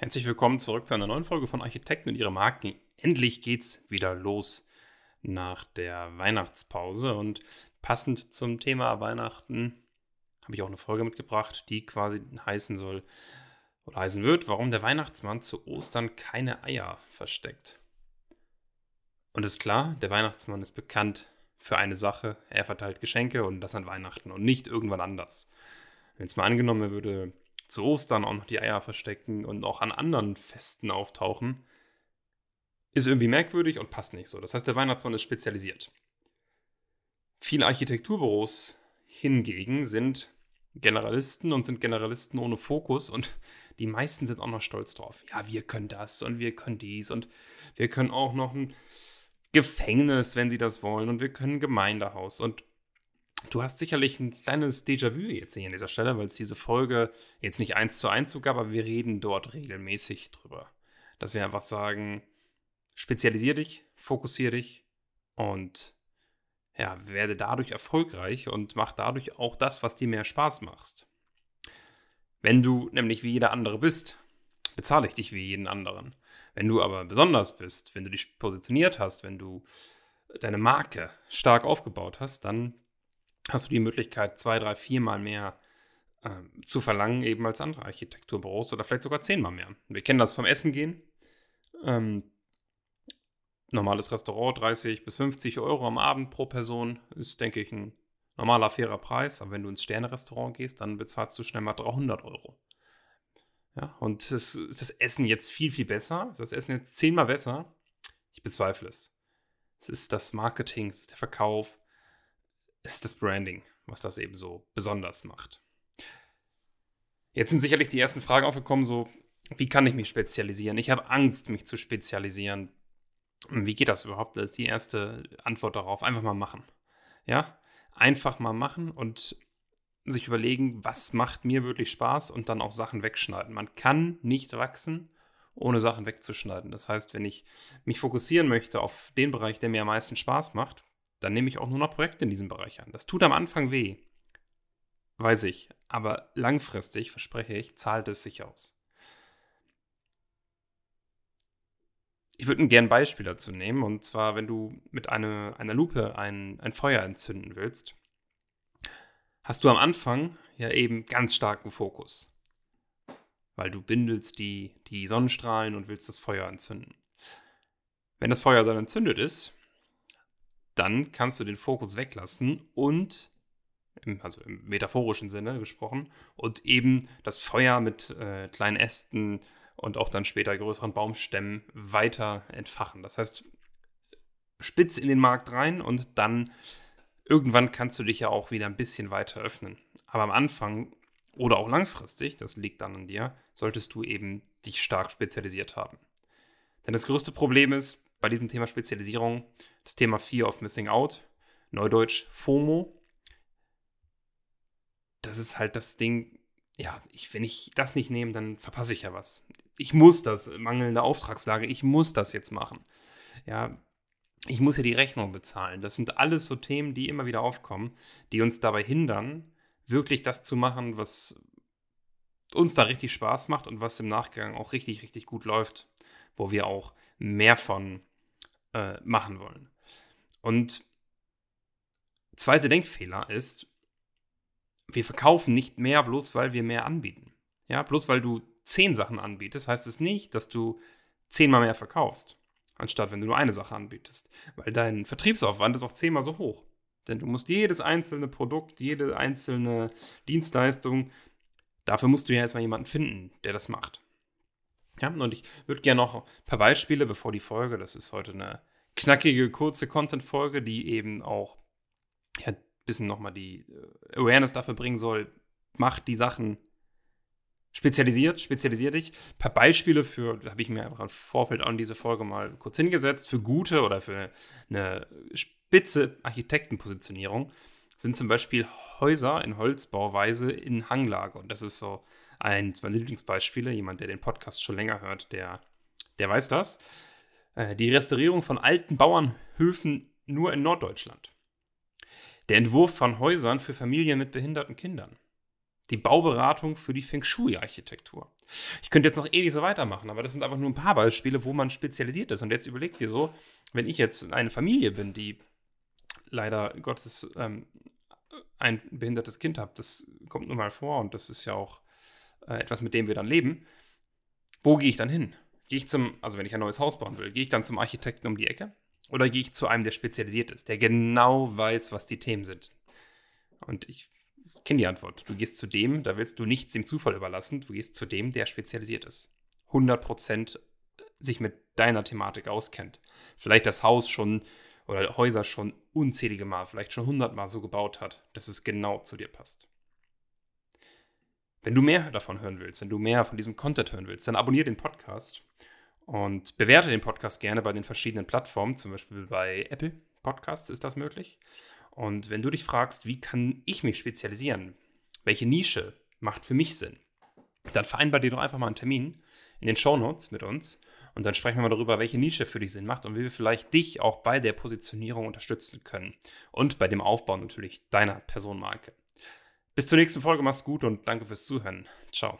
Herzlich willkommen zurück zu einer neuen Folge von Architekten und ihre Marken. Endlich geht's wieder los nach der Weihnachtspause und passend zum Thema Weihnachten habe ich auch eine Folge mitgebracht, die quasi heißen soll oder heißen wird, warum der Weihnachtsmann zu Ostern keine Eier versteckt. Und ist klar, der Weihnachtsmann ist bekannt für eine Sache, er verteilt Geschenke und das an Weihnachten und nicht irgendwann anders. Wenn es mal angenommen würde, zu Ostern auch noch die Eier verstecken und auch an anderen Festen auftauchen, ist irgendwie merkwürdig und passt nicht so. Das heißt, der Weihnachtsmann ist spezialisiert. Viele Architekturbüros hingegen sind Generalisten und sind Generalisten ohne Fokus und die meisten sind auch noch stolz drauf. Ja, wir können das und wir können dies und wir können auch noch ein Gefängnis, wenn sie das wollen und wir können ein Gemeindehaus und Du hast sicherlich ein kleines Déjà-vu jetzt hier an dieser Stelle, weil es diese Folge jetzt nicht eins zu eins so gab, aber wir reden dort regelmäßig drüber. Dass wir einfach sagen, spezialisier dich, fokussier dich und ja, werde dadurch erfolgreich und mach dadurch auch das, was dir mehr Spaß macht. Wenn du nämlich wie jeder andere bist, bezahle ich dich wie jeden anderen. Wenn du aber besonders bist, wenn du dich positioniert hast, wenn du deine Marke stark aufgebaut hast, dann hast du die Möglichkeit, zwei, drei, viermal mehr äh, zu verlangen, eben als andere Architekturbüros oder vielleicht sogar zehnmal mehr. Wir kennen das vom Essen gehen. Ähm, normales Restaurant, 30 bis 50 Euro am Abend pro Person ist, denke ich, ein normaler, fairer Preis. Aber wenn du ins Sterne-Restaurant gehst, dann bezahlst du schnell mal 300 Euro. Ja, und ist das Essen jetzt viel, viel besser? Ist das Essen jetzt zehnmal besser? Ich bezweifle es. Es ist das Marketing, es ist der Verkauf, ist das Branding, was das eben so besonders macht. Jetzt sind sicherlich die ersten Fragen aufgekommen, so, wie kann ich mich spezialisieren? Ich habe Angst, mich zu spezialisieren. Wie geht das überhaupt? Das ist die erste Antwort darauf. Einfach mal machen. Ja, einfach mal machen und sich überlegen, was macht mir wirklich Spaß und dann auch Sachen wegschneiden. Man kann nicht wachsen, ohne Sachen wegzuschneiden. Das heißt, wenn ich mich fokussieren möchte auf den Bereich, der mir am meisten Spaß macht, dann nehme ich auch nur noch Projekte in diesem Bereich an. Das tut am Anfang weh. Weiß ich. Aber langfristig, verspreche ich, zahlt es sich aus. Ich würde gerne ein Beispiel dazu nehmen. Und zwar, wenn du mit eine, einer Lupe ein, ein Feuer entzünden willst, hast du am Anfang ja eben ganz starken Fokus. Weil du bindelst die, die Sonnenstrahlen und willst das Feuer entzünden. Wenn das Feuer dann entzündet ist, dann kannst du den Fokus weglassen und, also im metaphorischen Sinne gesprochen, und eben das Feuer mit äh, kleinen Ästen und auch dann später größeren Baumstämmen weiter entfachen. Das heißt, spitz in den Markt rein und dann irgendwann kannst du dich ja auch wieder ein bisschen weiter öffnen. Aber am Anfang oder auch langfristig, das liegt dann an dir, solltest du eben dich stark spezialisiert haben. Denn das größte Problem ist bei diesem Thema Spezialisierung das Thema Fear of Missing Out, Neudeutsch FOMO. Das ist halt das Ding, ja, ich, wenn ich das nicht nehme, dann verpasse ich ja was. Ich muss das, mangelnde Auftragslage, ich muss das jetzt machen. Ja, ich muss ja die Rechnung bezahlen. Das sind alles so Themen, die immer wieder aufkommen, die uns dabei hindern, wirklich das zu machen, was uns da richtig Spaß macht und was im Nachgang auch richtig, richtig gut läuft, wo wir auch mehr von äh, machen wollen. Und zweite Denkfehler ist, wir verkaufen nicht mehr, bloß weil wir mehr anbieten. Ja, bloß weil du zehn Sachen anbietest, heißt es nicht, dass du zehnmal mehr verkaufst, anstatt wenn du nur eine Sache anbietest. Weil dein Vertriebsaufwand ist auch zehnmal so hoch. Denn du musst jedes einzelne Produkt, jede einzelne Dienstleistung, dafür musst du ja erstmal jemanden finden, der das macht. Ja, und ich würde gerne noch ein paar Beispiele, bevor die Folge, das ist heute eine knackige, kurze Content-Folge, die eben auch ja, ein bisschen nochmal die äh, Awareness dafür bringen soll, mach die Sachen spezialisiert, spezialisier dich. Ein paar Beispiele für, habe ich mir einfach im Vorfeld an diese Folge mal kurz hingesetzt, für gute oder für eine spitze Architektenpositionierung sind zum Beispiel Häuser in Holzbauweise in Hanglage. Und das ist so eins meiner Lieblingsbeispiele. Jemand, der den Podcast schon länger hört, der, der weiß das. Äh, die Restaurierung von alten Bauernhöfen nur in Norddeutschland. Der Entwurf von Häusern für Familien mit behinderten Kindern. Die Bauberatung für die Feng Shui-Architektur. Ich könnte jetzt noch ewig so weitermachen, aber das sind einfach nur ein paar Beispiele, wo man spezialisiert ist. Und jetzt überleg dir so, wenn ich jetzt eine Familie bin, die leider Gottes ähm, ein behindertes Kind hat, das kommt nun mal vor und das ist ja auch äh, etwas, mit dem wir dann leben. Wo gehe ich dann hin? Gehe ich zum, also wenn ich ein neues Haus bauen will, gehe ich dann zum Architekten um die Ecke? Oder gehe ich zu einem, der spezialisiert ist, der genau weiß, was die Themen sind? Und ich kenne die Antwort. Du gehst zu dem, da willst du nichts dem Zufall überlassen, du gehst zu dem, der spezialisiert ist. 100% sich mit deiner Thematik auskennt. Vielleicht das Haus schon oder Häuser schon unzählige Mal, vielleicht schon hundertmal so gebaut hat, dass es genau zu dir passt. Wenn du mehr davon hören willst, wenn du mehr von diesem Content hören willst, dann abonniere den Podcast und bewerte den Podcast gerne bei den verschiedenen Plattformen, zum Beispiel bei Apple Podcasts ist das möglich. Und wenn du dich fragst, wie kann ich mich spezialisieren, welche Nische macht für mich Sinn, dann vereinbar dir doch einfach mal einen Termin in den Show Notes mit uns und dann sprechen wir mal darüber, welche Nische für dich Sinn macht und wie wir vielleicht dich auch bei der Positionierung unterstützen können und bei dem Aufbau natürlich deiner Personenmarke. Bis zur nächsten Folge, mach's gut und danke fürs Zuhören. Ciao.